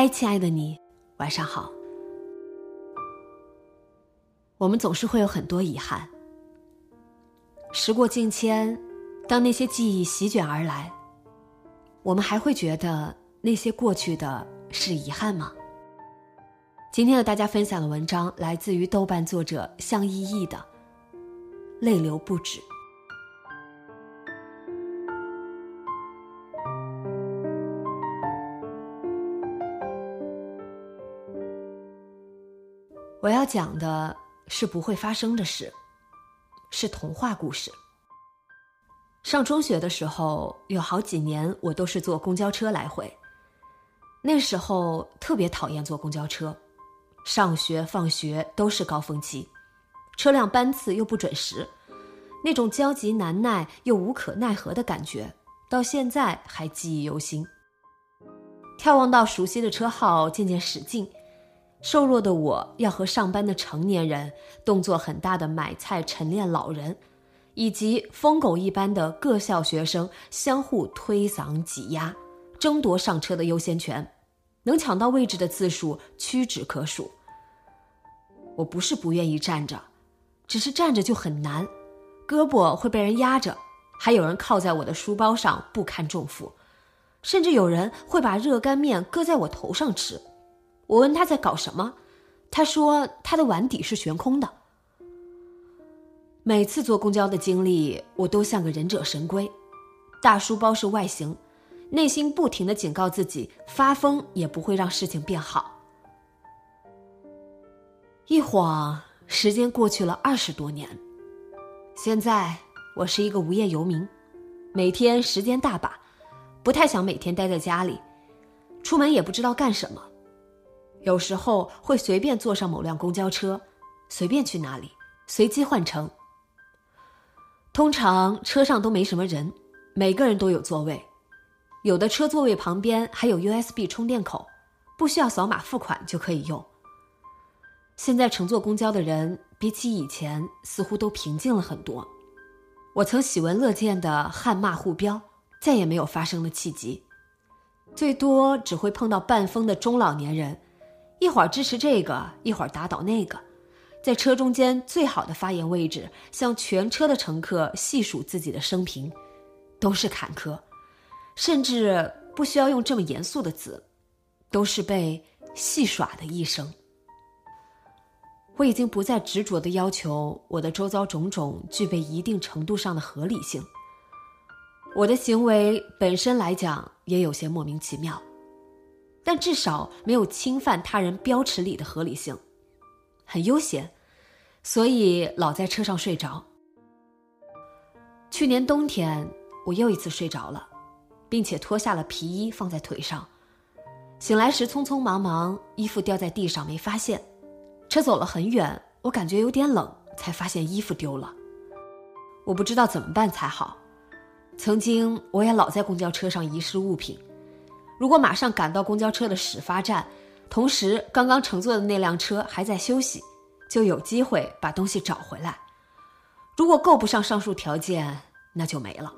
嗨，亲爱的你，晚上好。我们总是会有很多遗憾。时过境迁，当那些记忆席卷而来，我们还会觉得那些过去的是遗憾吗？今天和大家分享的文章来自于豆瓣作者向依依的《泪流不止》。讲的是不会发生的事，是童话故事。上中学的时候，有好几年我都是坐公交车来回。那时候特别讨厌坐公交车，上学放学都是高峰期，车辆班次又不准时，那种焦急难耐又无可奈何的感觉，到现在还记忆犹新。眺望到熟悉的车号渐渐驶近。瘦弱的我要和上班的成年人、动作很大的买菜晨练老人，以及疯狗一般的各校学生相互推搡挤压，争夺上车的优先权，能抢到位置的次数屈指可数。我不是不愿意站着，只是站着就很难，胳膊会被人压着，还有人靠在我的书包上不堪重负，甚至有人会把热干面搁在我头上吃。我问他在搞什么，他说他的碗底是悬空的。每次坐公交的经历，我都像个忍者神龟，大书包是外形，内心不停的警告自己，发疯也不会让事情变好。一晃，时间过去了二十多年，现在我是一个无业游民，每天时间大把，不太想每天待在家里，出门也不知道干什么。有时候会随便坐上某辆公交车，随便去哪里，随机换乘。通常车上都没什么人，每个人都有座位，有的车座位旁边还有 USB 充电口，不需要扫码付款就可以用。现在乘坐公交的人比起以前似乎都平静了很多。我曾喜闻乐见的汗骂互飙，再也没有发生的契机，最多只会碰到半疯的中老年人。一会儿支持这个，一会儿打倒那个，在车中间最好的发言位置，向全车的乘客细数自己的生平，都是坎坷，甚至不需要用这么严肃的词，都是被戏耍的一生。我已经不再执着的要求我的周遭种种具备一定程度上的合理性，我的行为本身来讲也有些莫名其妙。但至少没有侵犯他人标尺里的合理性，很悠闲，所以老在车上睡着。去年冬天，我又一次睡着了，并且脱下了皮衣放在腿上。醒来时匆匆忙忙，衣服掉在地上没发现。车走了很远，我感觉有点冷，才发现衣服丢了。我不知道怎么办才好。曾经我也老在公交车上遗失物品。如果马上赶到公交车的始发站，同时刚刚乘坐的那辆车还在休息，就有机会把东西找回来。如果够不上上述条件，那就没了。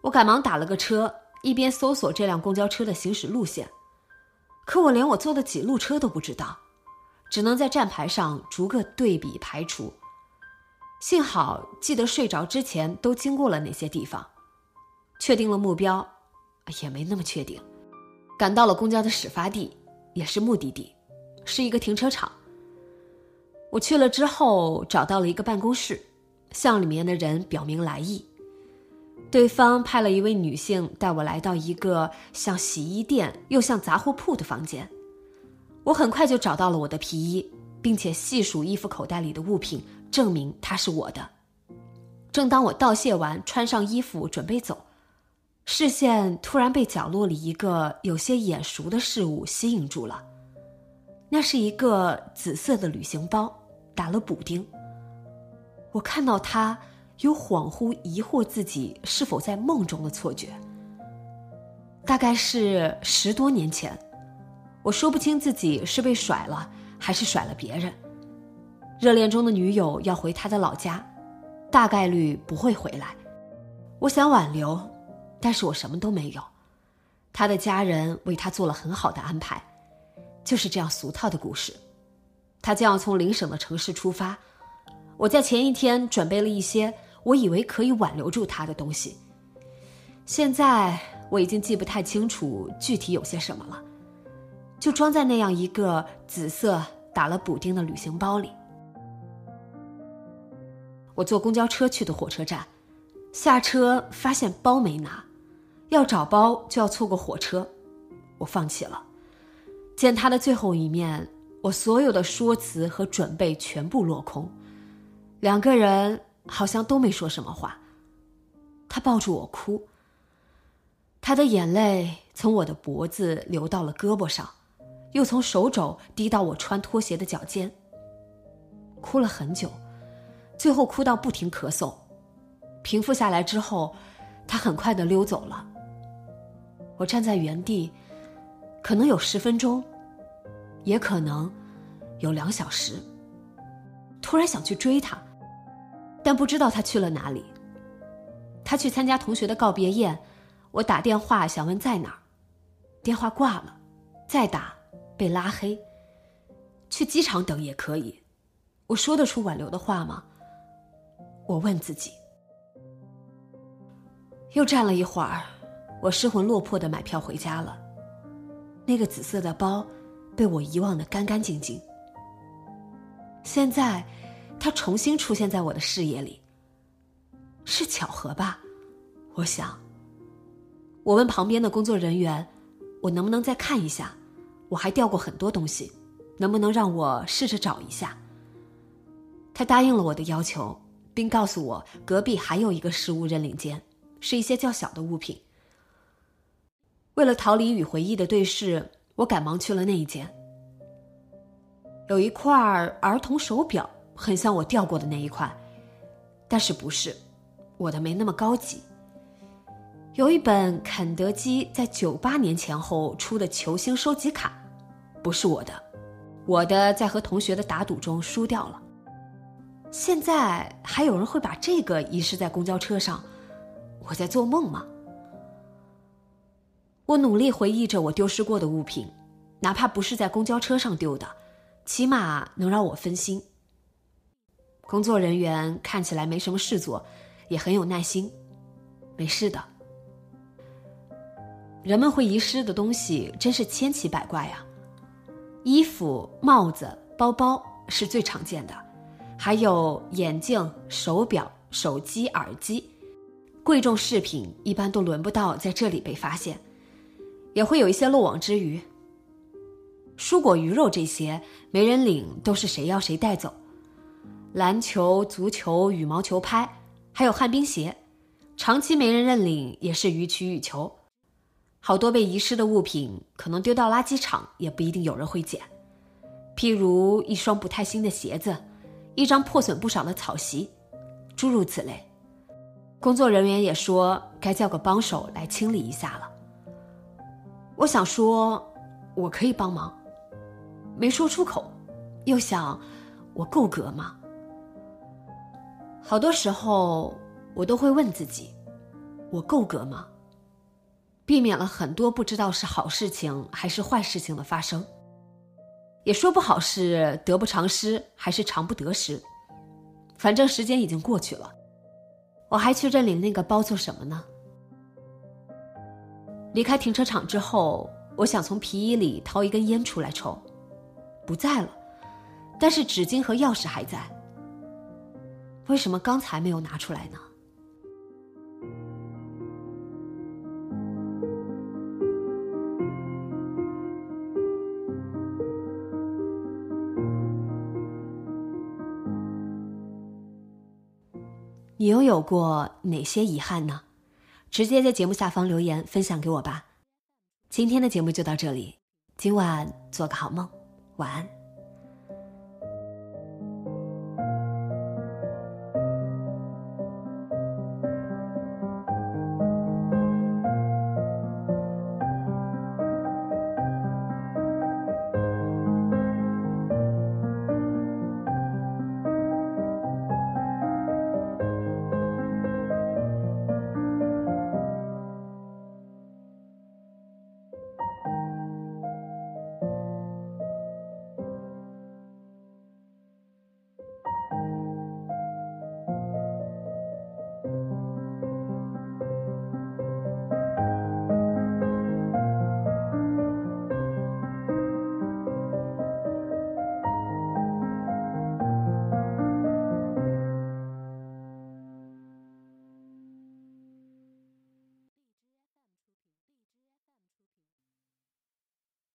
我赶忙打了个车，一边搜索这辆公交车的行驶路线，可我连我坐的几路车都不知道，只能在站牌上逐个对比排除。幸好记得睡着之前都经过了哪些地方，确定了目标。也没那么确定。赶到了公交的始发地，也是目的地，是一个停车场。我去了之后，找到了一个办公室，向里面的人表明来意。对方派了一位女性带我来到一个像洗衣店又像杂货铺的房间。我很快就找到了我的皮衣，并且细数衣服口袋里的物品，证明它是我的。正当我道谢完，穿上衣服准备走，视线突然被角落里一个有些眼熟的事物吸引住了。那是一个紫色的旅行包，打了补丁。我看到它。有恍惚疑惑自己是否在梦中的错觉。大概是十多年前，我说不清自己是被甩了还是甩了别人。热恋中的女友要回她的老家，大概率不会回来。我想挽留，但是我什么都没有。他的家人为他做了很好的安排，就是这样俗套的故事。他将要从邻省的城市出发，我在前一天准备了一些。我以为可以挽留住他的东西，现在我已经记不太清楚具体有些什么了，就装在那样一个紫色打了补丁的旅行包里。我坐公交车去的火车站，下车发现包没拿，要找包就要错过火车，我放弃了。见他的最后一面，我所有的说辞和准备全部落空，两个人。好像都没说什么话。他抱住我哭，他的眼泪从我的脖子流到了胳膊上，又从手肘滴到我穿拖鞋的脚尖。哭了很久，最后哭到不停咳嗽。平复下来之后，他很快的溜走了。我站在原地，可能有十分钟，也可能有两小时。突然想去追他。但不知道他去了哪里。他去参加同学的告别宴，我打电话想问在哪儿，电话挂了，再打被拉黑。去机场等也可以，我说得出挽留的话吗？我问自己。又站了一会儿，我失魂落魄的买票回家了。那个紫色的包，被我遗忘的干干净净。现在。他重新出现在我的视野里，是巧合吧？我想。我问旁边的工作人员：“我能不能再看一下？我还掉过很多东西，能不能让我试着找一下？”他答应了我的要求，并告诉我隔壁还有一个失物认领间，是一些较小的物品。为了逃离与回忆的对视，我赶忙去了那一间。有一块儿儿童手表。很像我掉过的那一块，但是不是我的没那么高级。有一本肯德基在九八年前后出的球星收集卡，不是我的，我的在和同学的打赌中输掉了。现在还有人会把这个遗失在公交车上，我在做梦吗？我努力回忆着我丢失过的物品，哪怕不是在公交车上丢的，起码能让我分心。工作人员看起来没什么事做，也很有耐心。没事的。人们会遗失的东西真是千奇百怪啊！衣服、帽子、包包是最常见的，还有眼镜、手表、手机、耳机。贵重饰品一般都轮不到在这里被发现，也会有一些漏网之鱼。蔬果、鱼肉这些没人领，都是谁要谁带走。篮球、足球、羽毛球拍，还有旱冰鞋，长期没人认领也是予取予求。好多被遗失的物品，可能丢到垃圾场也不一定有人会捡。譬如一双不太新的鞋子，一张破损不少的草席，诸如此类。工作人员也说该叫个帮手来清理一下了。我想说，我可以帮忙，没说出口，又想，我够格吗？好多时候，我都会问自己：我够格吗？避免了很多不知道是好事情还是坏事情的发生，也说不好是得不偿失还是偿不得失。反正时间已经过去了，我还去认领那个包做什么呢？离开停车场之后，我想从皮衣里掏一根烟出来抽，不在了，但是纸巾和钥匙还在。为什么刚才没有拿出来呢？你拥有过哪些遗憾呢？直接在节目下方留言分享给我吧。今天的节目就到这里，今晚做个好梦，晚安。